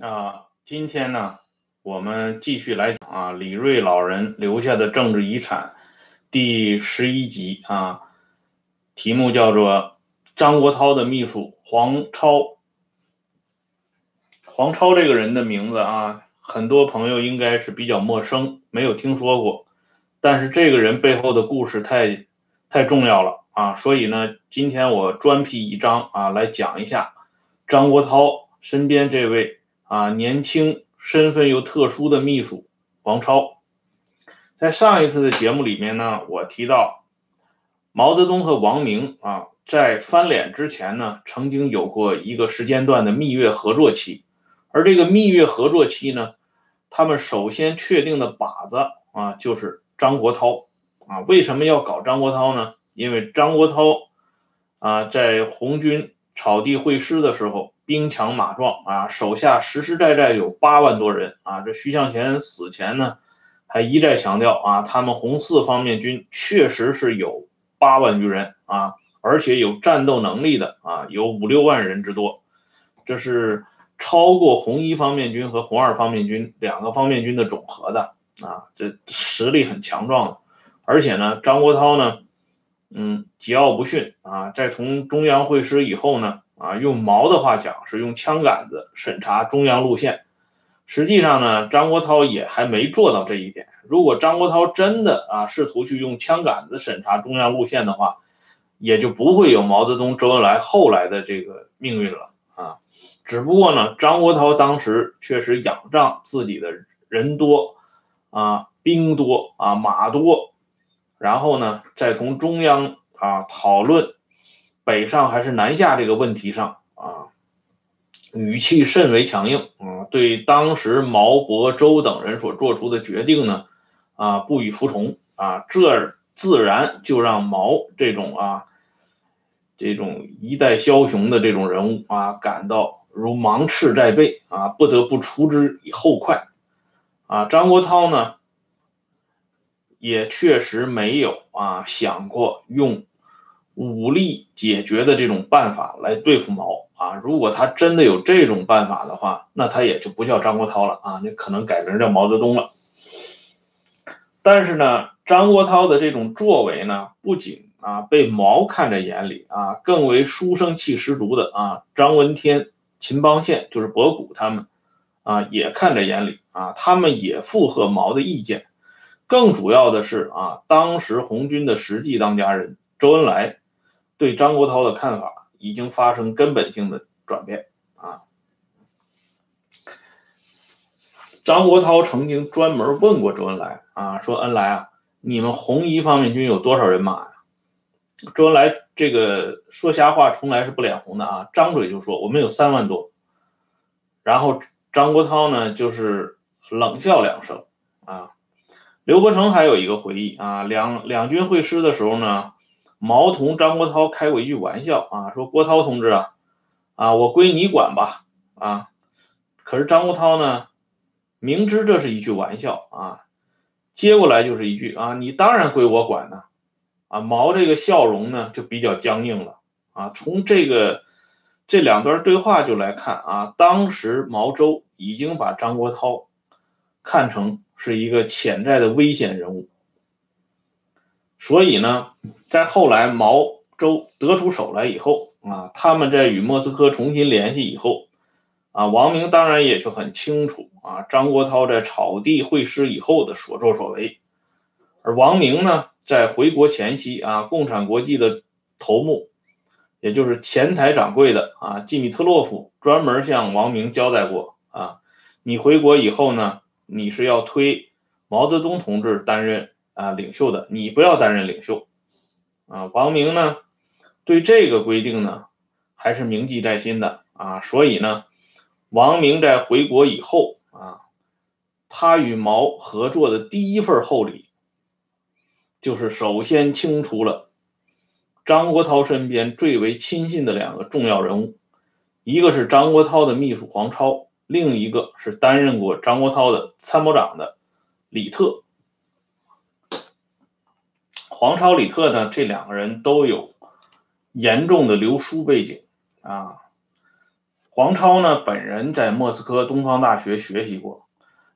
啊，今天呢，我们继续来讲啊，李瑞老人留下的政治遗产第十一集啊，题目叫做张国焘的秘书黄超。黄超这个人的名字啊，很多朋友应该是比较陌生，没有听说过。但是这个人背后的故事太太重要了啊，所以呢，今天我专辟一章啊，来讲一下张国焘身边这位。啊，年轻、身份又特殊的秘书黄超，在上一次的节目里面呢，我提到毛泽东和王明啊，在翻脸之前呢，曾经有过一个时间段的蜜月合作期，而这个蜜月合作期呢，他们首先确定的靶子啊，就是张国焘啊。为什么要搞张国焘呢？因为张国焘啊，在红军草地会师的时候。兵强马壮啊，手下实实在在有八万多人啊。这徐向前死前呢，还一再强调啊，他们红四方面军确实是有八万余人啊，而且有战斗能力的啊，有五六万人之多，这是超过红一方面军和红二方面军两个方面军的总和的啊，这实力很强壮的。而且呢，张国焘呢，嗯，桀骜不驯啊，在同中央会师以后呢。啊，用毛的话讲是用枪杆子审查中央路线。实际上呢，张国焘也还没做到这一点。如果张国焘真的啊试图去用枪杆子审查中央路线的话，也就不会有毛泽东、周恩来后来的这个命运了啊。只不过呢，张国焘当时确实仰仗自己的人多啊、兵多啊、马多，然后呢，再从中央啊讨论。北上还是南下这个问题上啊，语气甚为强硬啊，对当时毛伯周等人所做出的决定呢，啊不予服从啊，这自然就让毛这种啊这种一代枭雄的这种人物啊感到如芒刺在背啊，不得不除之以后快啊。张国焘呢，也确实没有啊想过用。武力解决的这种办法来对付毛啊，如果他真的有这种办法的话，那他也就不叫张国焘了啊，那可能改名叫毛泽东了。但是呢，张国焘的这种作为呢，不仅啊被毛看在眼里啊，更为书生气十足的啊张闻天、秦邦宪就是博古他们啊也看在眼里啊，他们也附和毛的意见。更主要的是啊，当时红军的实际当家人周恩来。对张国焘的看法已经发生根本性的转变啊！张国焘曾经专门问过周恩来啊，说：“恩来啊，你们红一方面军有多少人马呀？”周恩来这个说瞎话从来是不脸红的啊，张嘴就说：“我们有三万多。”然后张国焘呢，就是冷笑两声啊。刘伯承还有一个回忆啊，两两军会师的时候呢。毛同张国焘开过一句玩笑啊，说郭涛同志啊，啊我归你管吧啊，可是张国焘呢，明知这是一句玩笑啊，接过来就是一句啊，你当然归我管呢，啊毛这个笑容呢就比较僵硬了啊，从这个这两段对话就来看啊，当时毛周已经把张国焘看成是一个潜在的危险人物。所以呢，在后来毛周得出手来以后啊，他们在与莫斯科重新联系以后啊，王明当然也就很清楚啊，张国焘在草地会师以后的所作所为。而王明呢，在回国前夕啊，共产国际的头目，也就是前台掌柜的啊，季米特洛夫专门向王明交代过啊，你回国以后呢，你是要推毛泽东同志担任。啊，领袖的你不要担任领袖，啊，王明呢，对这个规定呢还是铭记在心的啊，所以呢，王明在回国以后啊，他与毛合作的第一份厚礼，就是首先清除了张国焘身边最为亲信的两个重要人物，一个是张国焘的秘书黄超，另一个是担任过张国焘的参谋长的李特。黄超、李特呢？这两个人都有严重的留书背景啊。黄超呢本人在莫斯科东方大学学习过，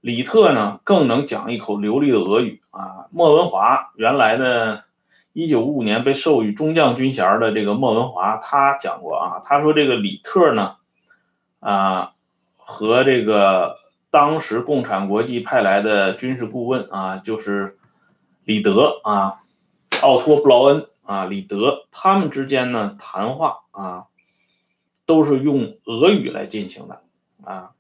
李特呢更能讲一口流利的俄语啊。莫文华原来的，一九五五年被授予中将军衔的这个莫文华，他讲过啊，他说这个李特呢，啊和这个当时共产国际派来的军事顾问啊，就是李德啊，奥托布劳恩。啊，李德他们之间呢谈话啊，都是用俄语来进行的啊。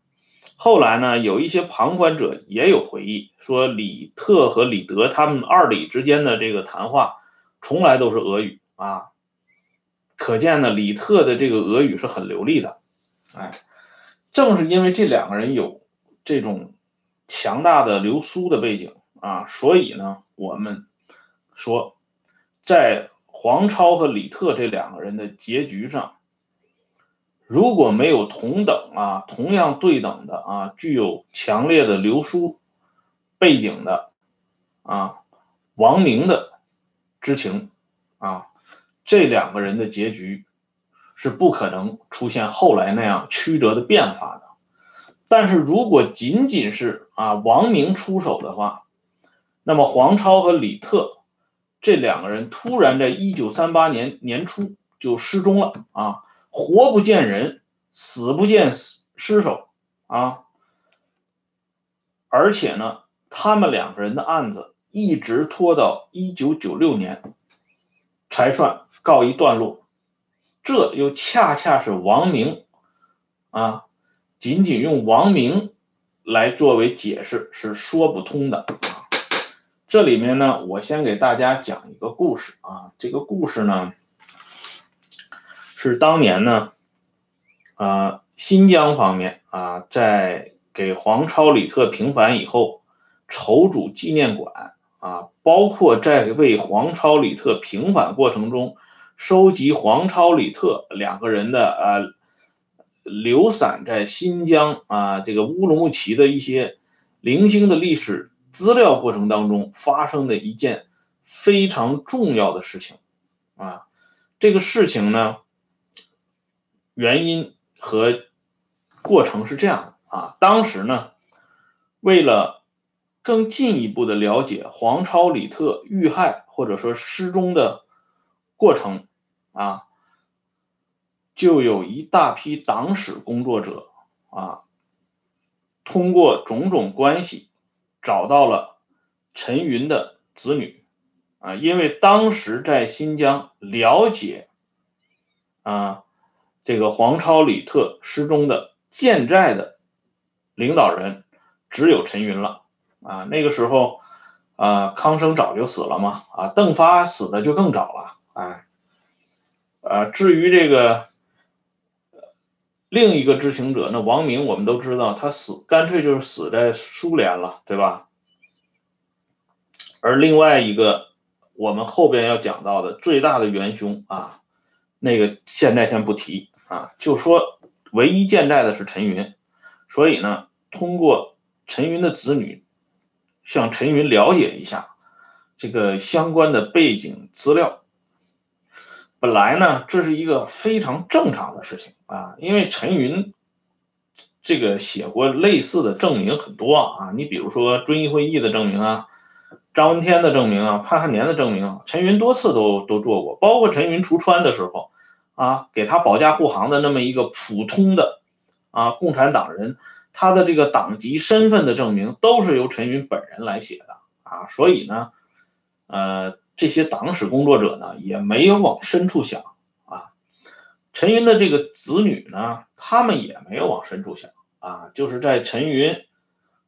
后来呢，有一些旁观者也有回忆说，李特和李德他们二李之间的这个谈话，从来都是俄语啊。可见呢，李特的这个俄语是很流利的。哎，正是因为这两个人有这种强大的流苏的背景啊，所以呢，我们说在。黄超和李特这两个人的结局上，如果没有同等啊、同样对等的啊、具有强烈的流苏背景的啊王明的知情啊，这两个人的结局是不可能出现后来那样曲折的变化的。但是如果仅仅是啊王明出手的话，那么黄超和李特。这两个人突然在一九三八年年初就失踪了啊，活不见人，死不见尸首啊！而且呢，他们两个人的案子一直拖到一九九六年才算告一段落，这又恰恰是王明啊，仅仅用王明来作为解释是说不通的。这里面呢，我先给大家讲一个故事啊。这个故事呢，是当年呢，啊，新疆方面啊，在给黄超、李特平反以后，筹组纪念馆啊，包括在为黄超、李特平反过程中，收集黄超、李特两个人的啊，流散在新疆啊这个乌鲁木齐的一些零星的历史。资料过程当中发生的一件非常重要的事情啊，这个事情呢，原因和过程是这样的啊，当时呢，为了更进一步的了解黄超、李特遇害或者说失踪的过程啊，就有一大批党史工作者啊，通过种种关系。找到了陈云的子女啊，因为当时在新疆了解啊这个黄超、李特失踪的建寨的领导人只有陈云了啊。那个时候啊，康生早就死了嘛啊，邓发死的就更早了哎。呃，至于这个另一个知情者，那王明我们都知道，他死干脆就是死在苏联了，对吧？而另外一个，我们后边要讲到的最大的元凶啊，那个现在先不提啊，就说唯一健在的是陈云，所以呢，通过陈云的子女向陈云了解一下这个相关的背景资料。本来呢，这是一个非常正常的事情啊，因为陈云这个写过类似的证明很多啊，你比如说遵义会议的证明啊。张闻天的证明啊，潘汉年的证明，陈云多次都都做过，包括陈云出川的时候，啊，给他保驾护航的那么一个普通的啊共产党人，他的这个党籍身份的证明都是由陈云本人来写的啊，所以呢，呃，这些党史工作者呢也没有往深处想啊，陈云的这个子女呢，他们也没有往深处想啊，就是在陈云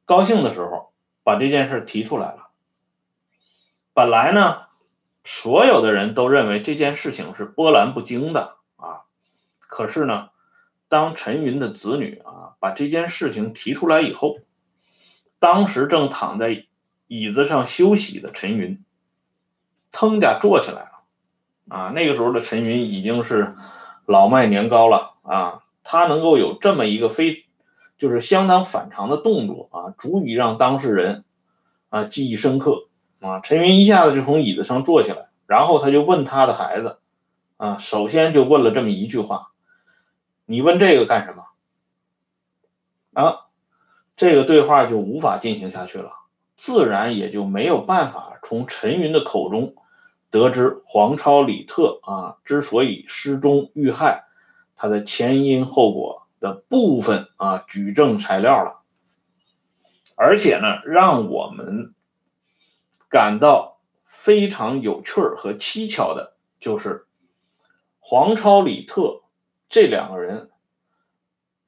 高兴的时候把这件事提出来了。本来呢，所有的人都认为这件事情是波澜不惊的啊。可是呢，当陈云的子女啊把这件事情提出来以后，当时正躺在椅子上休息的陈云，腾家坐起来了啊。那个时候的陈云已经是老迈年高了啊，他能够有这么一个非就是相当反常的动作啊，足以让当事人啊记忆深刻。啊，陈云一下子就从椅子上坐起来，然后他就问他的孩子，啊，首先就问了这么一句话：“你问这个干什么？”啊，这个对话就无法进行下去了，自然也就没有办法从陈云的口中得知黄超、李特啊之所以失踪遇害，他的前因后果的部分啊举证材料了。而且呢，让我们感到非常有趣和蹊跷的就是，黄超、李特这两个人，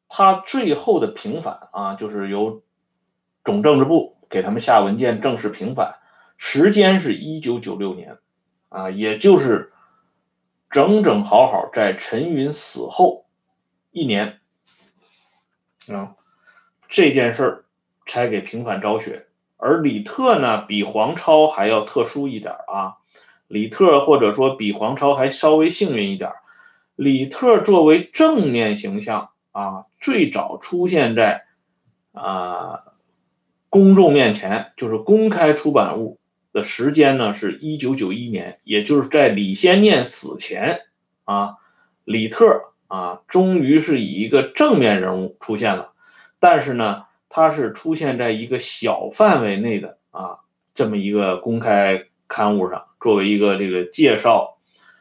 他最后的平反啊，就是由总政治部给他们下文件正式平反，时间是一九九六年，啊，也就是整整好好在陈云死后一年，啊，这件事儿。才给平反昭雪，而李特呢，比黄超还要特殊一点啊。李特或者说比黄超还稍微幸运一点。李特作为正面形象啊，最早出现在啊公众面前，就是公开出版物的时间呢，是一九九一年，也就是在李先念死前啊，李特啊，终于是以一个正面人物出现了，但是呢。他是出现在一个小范围内的啊，这么一个公开刊物上，作为一个这个介绍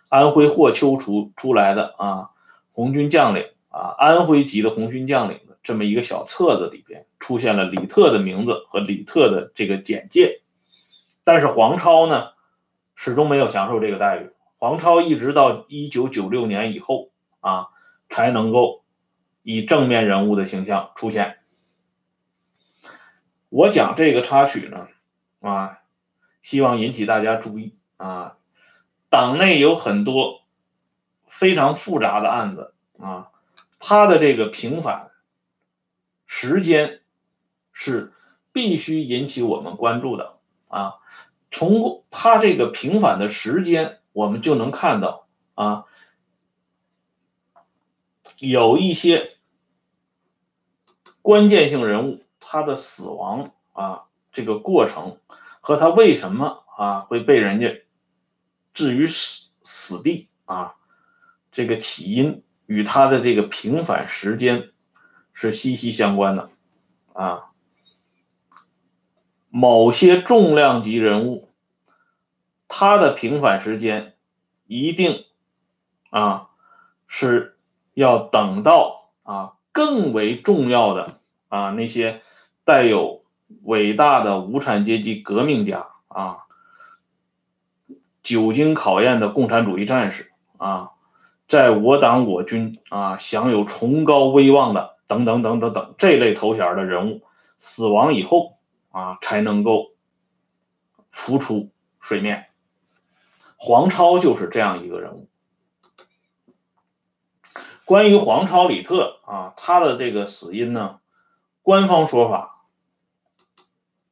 安徽霍邱出出来的啊红军将领啊安徽籍的红军将领的这么一个小册子里边出现了李特的名字和李特的这个简介，但是黄超呢始终没有享受这个待遇，黄超一直到一九九六年以后啊才能够以正面人物的形象出现。我讲这个插曲呢，啊，希望引起大家注意啊，党内有很多非常复杂的案子啊，他的这个平反时间是必须引起我们关注的啊。从他这个平反的时间，我们就能看到啊，有一些关键性人物。他的死亡啊，这个过程和他为什么啊会被人家置于死死地啊，这个起因与他的这个平反时间是息息相关的啊。某些重量级人物，他的平反时间一定啊是要等到啊更为重要的啊那些。带有伟大的无产阶级革命家啊，久经考验的共产主义战士啊，在我党我军啊享有崇高威望的等等等等等这类头衔的人物死亡以后啊，才能够浮出水面。黄超就是这样一个人物。关于黄超、李特啊，他的这个死因呢，官方说法。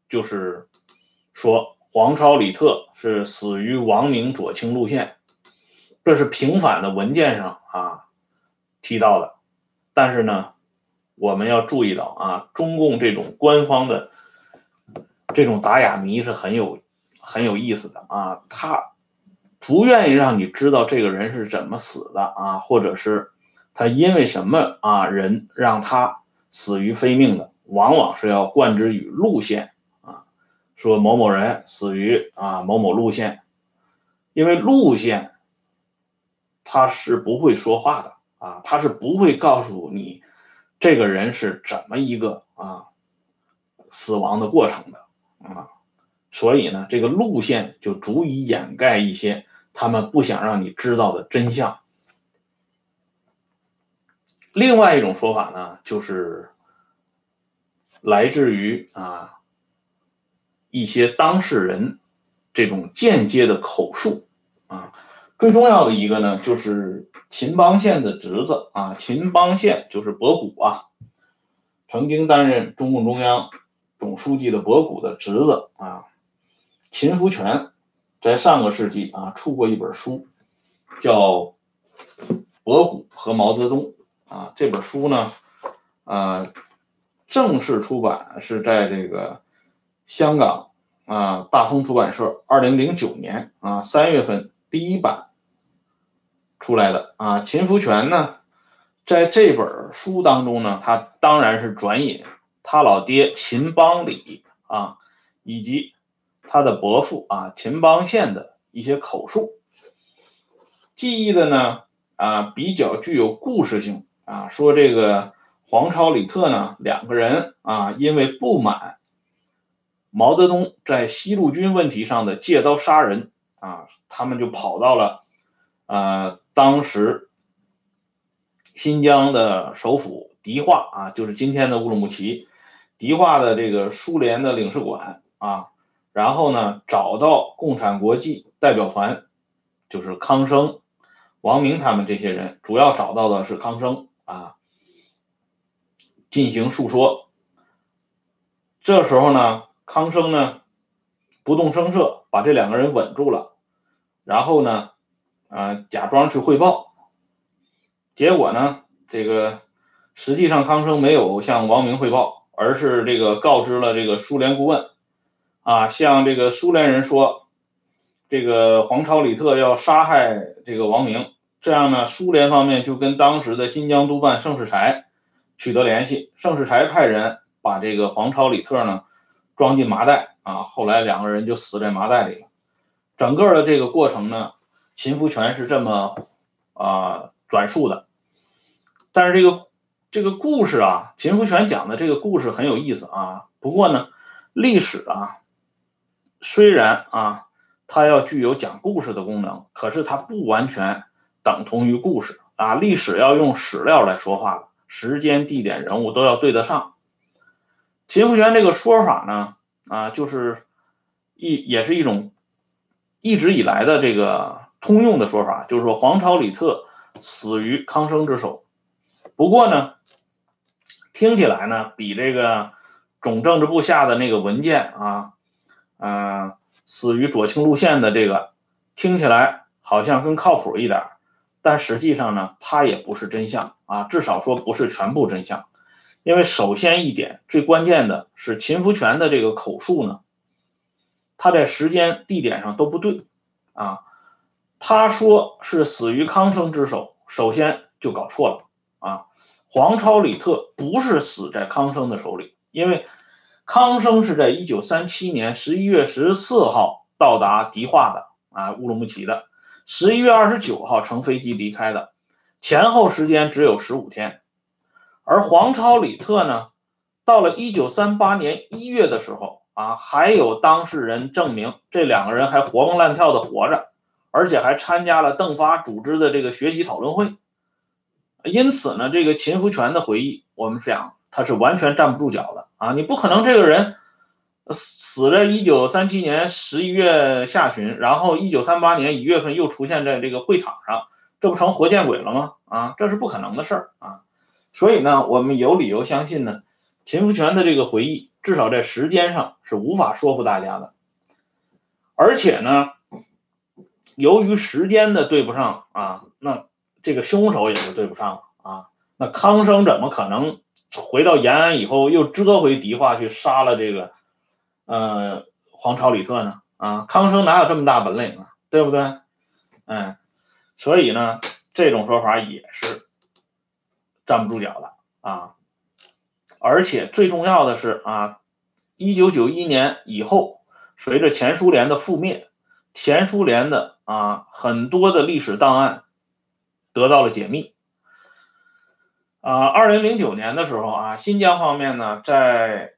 就是说，黄超、李特是死于王明左倾路线，这是平反的文件上啊提到的。但是呢，我们要注意到啊，中共这种官方的这种打哑谜是很有很有意思的啊，他不愿意让你知道这个人是怎么死的啊，或者是他因为什么啊人让他死于非命的，往往是要冠之于路线啊。说某某人死于啊某某路线，因为路线他是不会说话的啊，他是不会告诉你这个人是怎么一个啊死亡的过程的啊，所以呢，这个路线就足以掩盖一些他们不想让你知道的真相。另外一种说法呢，就是来自于啊。一些当事人这种间接的口述啊，最重要的一个呢，就是秦邦宪的侄子啊，秦邦宪就是博古啊，曾经担任中共中央总书记的博古的侄子啊，秦福全，在上个世纪啊出过一本书，叫《博古和毛泽东》啊，这本书呢，呃，正式出版是在这个。香港啊，大风出版社二零零九年啊三月份第一版出来的啊。秦福全呢，在这本书当中呢，他当然是转引他老爹秦邦礼啊，以及他的伯父啊秦邦宪的一些口述，记忆的呢啊比较具有故事性啊，说这个黄超、李特呢两个人啊，因为不满毛泽东在西路军问题上的借刀杀人啊，他们就跑到了呃当时。新疆的首府迪化啊，就是今天的乌鲁木齐，迪化的这个苏联的领事馆啊，然后呢，找到共产国际代表团，就是康生、王明他们这些人，主要找到的是康生啊，进行述说。这时候呢，康生呢不动声色，把这两个人稳住了，然后呢，啊，假装去汇报。结果呢？这个实际上康生没有向王明汇报，而是这个告知了这个苏联顾问，啊，向这个苏联人说，这个黄超、里特要杀害这个王明。这样呢，苏联方面就跟当时的新疆督办盛世才取得联系，盛世才派人把这个黄超、里特呢装进麻袋，啊，后来两个人就死在麻袋里了。整个的这个过程呢，秦福全是这么啊转述的。但是这个这个故事啊，秦福全讲的这个故事很有意思啊。不过呢，历史啊，虽然啊，它要具有讲故事的功能，可是它不完全等同于故事啊。历史要用史料来说话，时间、地点、人物都要对得上。秦福全这个说法呢，啊，就是一也是一种一直以来的这个通用的说法，就是说黄巢、李特死于康生之手。不过呢，听起来呢，比这个总政治部下的那个文件啊，嗯，死于左倾路线的这个，听起来好像更靠谱一点。但实际上呢，它也不是真相啊，至少说不是全部真相。因为首先一点，最关键的是秦福全的这个口述呢，他在时间地点上都不对啊。他说是死于康生之手，首先就搞错了。黄超、李特不是死在康生的手里，因为康生是在一九三七年十一月十四号到达迪化的啊，乌鲁木齐的，十一月二十九号乘飞机离开的，前后时间只有十五天。而黄超、李特呢，到了一九三八年一月的时候啊，还有当事人证明这两个人还活蹦乱跳的活着，而且还参加了邓发组织的这个学习讨论会。因此呢，这个秦福全的回忆，我们想他是完全站不住脚的啊！你不可能这个人死死在一九三七年十一月下旬，然后一九三八年一月份又出现在这个会场上，这不成活见鬼了吗？啊，这是不可能的事儿啊！所以呢，我们有理由相信呢，秦福全的这个回忆至少在时间上是无法说服大家的，而且呢，由于时间的对不上啊，那。这个凶手也就对不上了啊！那康生怎么可能回到延安以后又折回迪化去杀了这个呃黄朝、李特呢？啊，康生哪有这么大本领啊？对不对？嗯，所以呢，这种说法也是站不住脚的啊！而且最重要的是啊，一九九一年以后，随着前苏联的覆灭，前苏联的啊很多的历史档案。得到了解密。啊，二零零九年的时候啊，新疆方面呢，在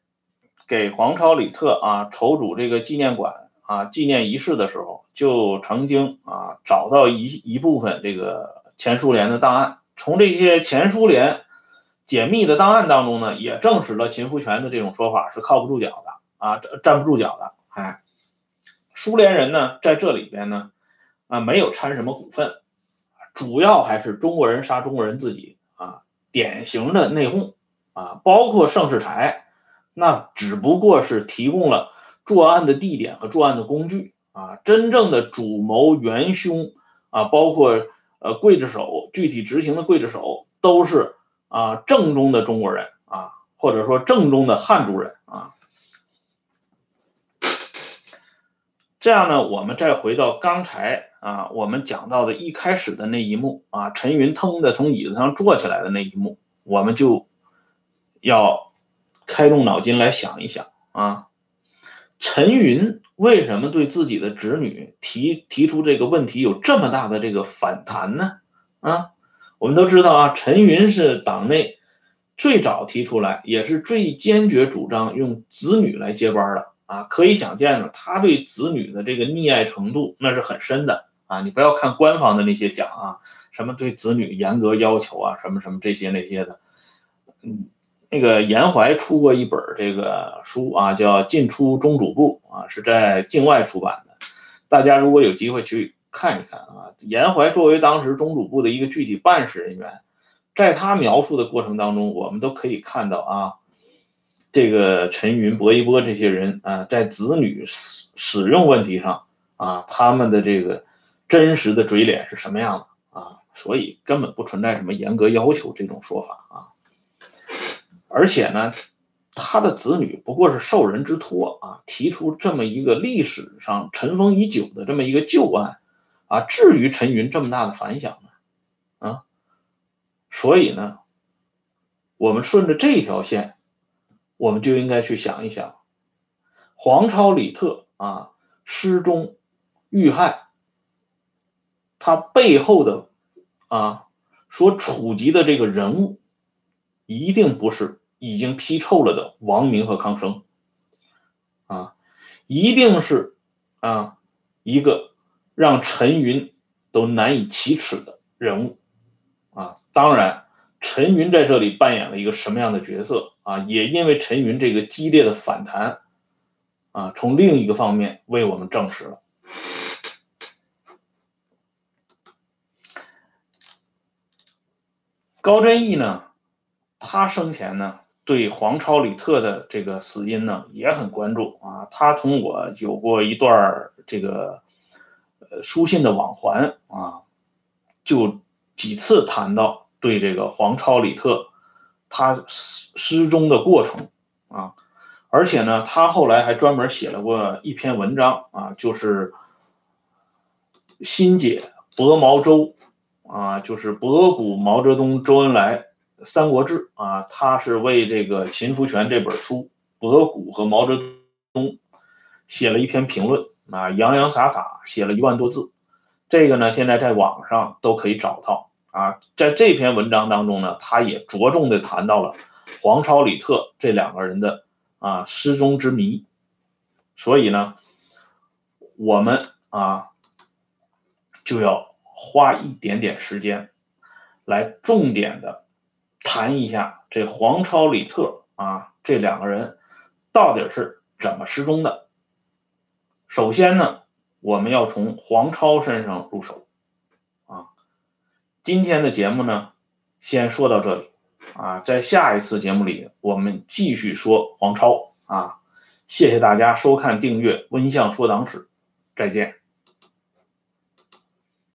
给黄超、李特啊筹组这个纪念馆啊纪念仪式的时候，就曾经啊找到一一部分这个前苏联的档案。从这些前苏联解密的档案当中呢，也证实了秦福全的这种说法是靠不住脚的啊，站不住脚的。哎，苏联人呢在这里边呢啊没有掺什么股份。主要还是中国人杀中国人自己啊，典型的内讧啊，包括盛世才，那只不过是提供了作案的地点和作案的工具啊，真正的主谋元凶啊，包括呃刽子手，具体执行的刽子手都是啊正宗的中国人啊，或者说正宗的汉族人啊。这样呢，我们再回到刚才啊，我们讲到的一开始的那一幕啊，陈云腾的从椅子上坐起来的那一幕，我们就要开动脑筋来想一想啊，陈云为什么对自己的侄女提提出这个问题有这么大的这个反弹呢？啊，我们都知道啊，陈云是党内最早提出来，也是最坚决主张用子女来接班的。啊，可以想见呢，他对子女的这个溺爱程度那是很深的啊！你不要看官方的那些讲啊，什么对子女严格要求啊，什么什么这些那些的。嗯，那个严怀出过一本这个书啊，叫《进出中主部》啊，是在境外出版的。大家如果有机会去看一看啊，严怀作为当时中主部的一个具体办事人员，在他描述的过程当中，我们都可以看到啊。这个陈云、薄一波这些人啊，在子女使使用问题上啊，他们的这个真实的嘴脸是什么样的啊？所以根本不存在什么严格要求这种说法啊。而且呢，他的子女不过是受人之托啊，提出这么一个历史上尘封已久的这么一个旧案啊，至于陈云这么大的反响呢？啊，所以呢，我们顺着这条线。我们就应该去想一想，黄超李特啊失踪遇害，他背后的啊所触及的这个人物，一定不是已经批臭了的王明和康生，啊，一定是啊一个让陈云都难以启齿的人物，啊，当然。陈云在这里扮演了一个什么样的角色啊？也因为陈云这个激烈的反弹，啊，从另一个方面为我们证实了高真义呢，他生前呢对黄超、李特的这个死因呢也很关注啊。他同我有过一段这个呃书信的往还啊，就几次谈到。对这个黄超、李特，他失失踪的过程啊，而且呢，他后来还专门写了过一篇文章啊，就是新解薄毛周啊，就是博古毛泽东、周恩来《三国志》啊，他是为这个秦福全这本书博古和毛泽东写了一篇评论啊，洋洋洒洒写了一万多字，这个呢，现在在网上都可以找到。啊，在这篇文章当中呢，他也着重的谈到了黄超、李特这两个人的啊失踪之谜，所以呢，我们啊就要花一点点时间来重点的谈一下这黄超、李特啊这两个人到底是怎么失踪的。首先呢，我们要从黄超身上入手。啊今天的节目呢，先说到这里啊，在下一次节目里，我们继续说黄超啊，谢谢大家收看订阅温相说党史，再见。